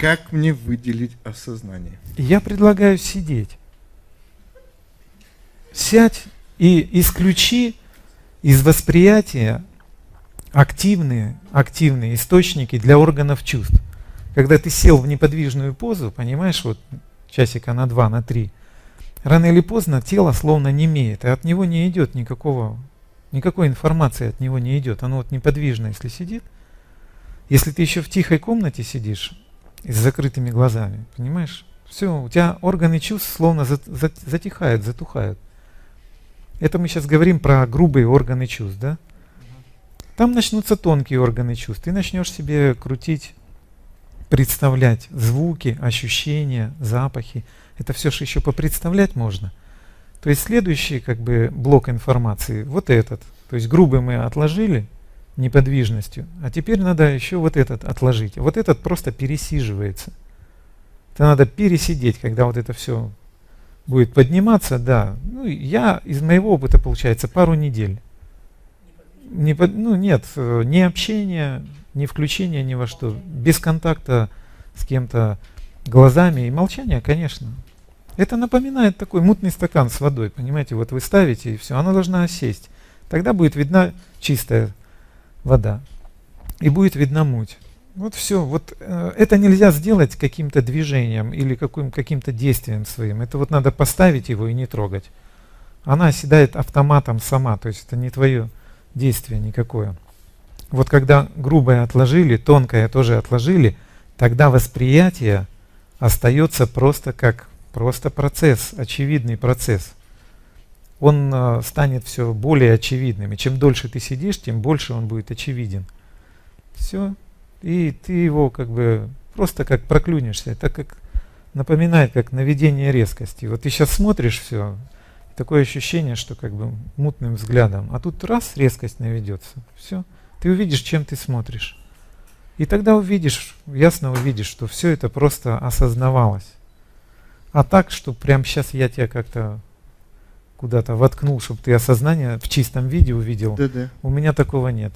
Как мне выделить осознание? Я предлагаю сидеть. Сядь и исключи из восприятия активные, активные источники для органов чувств. Когда ты сел в неподвижную позу, понимаешь, вот часика на два, на три, рано или поздно тело словно не имеет, и от него не идет никакого, никакой информации от него не идет. Оно вот неподвижно, если сидит. Если ты еще в тихой комнате сидишь и с закрытыми глазами, понимаешь, все, у тебя органы чувств словно затихают, затухают. Это мы сейчас говорим про грубые органы чувств, да? Там начнутся тонкие органы чувств. Ты начнешь себе крутить, представлять звуки, ощущения, запахи. Это все же еще попредставлять можно. То есть следующий как бы блок информации, вот этот. То есть грубый мы отложили неподвижностью, а теперь надо еще вот этот отложить. Вот этот просто пересиживается. Это надо пересидеть, когда вот это все будет подниматься, да. Ну, я из моего опыта, получается, пару недель. Не, ну, нет, ни общения, ни включения ни во что. Без контакта с кем-то глазами и молчания, конечно. Это напоминает такой мутный стакан с водой, понимаете, вот вы ставите и все, она должна осесть. Тогда будет видна чистая вода и будет видна муть. Вот все. Вот э, это нельзя сделать каким-то движением или каким, каким-то действием своим. Это вот надо поставить его и не трогать. Она оседает автоматом сама, то есть это не твое действие никакое. Вот когда грубое отложили, тонкое тоже отложили, тогда восприятие остается просто как просто процесс, очевидный процесс. Он э, станет все более очевидным. И чем дольше ты сидишь, тем больше он будет очевиден. Все, и ты его как бы просто как проклюнешься. Это как напоминает как наведение резкости. Вот ты сейчас смотришь все, такое ощущение, что как бы мутным взглядом, а тут раз резкость наведется, все, ты увидишь, чем ты смотришь. И тогда увидишь, ясно увидишь, что все это просто осознавалось. А так, что прям сейчас я тебя как-то куда-то воткнул, чтобы ты осознание в чистом виде увидел. Да, да. У меня такого нет.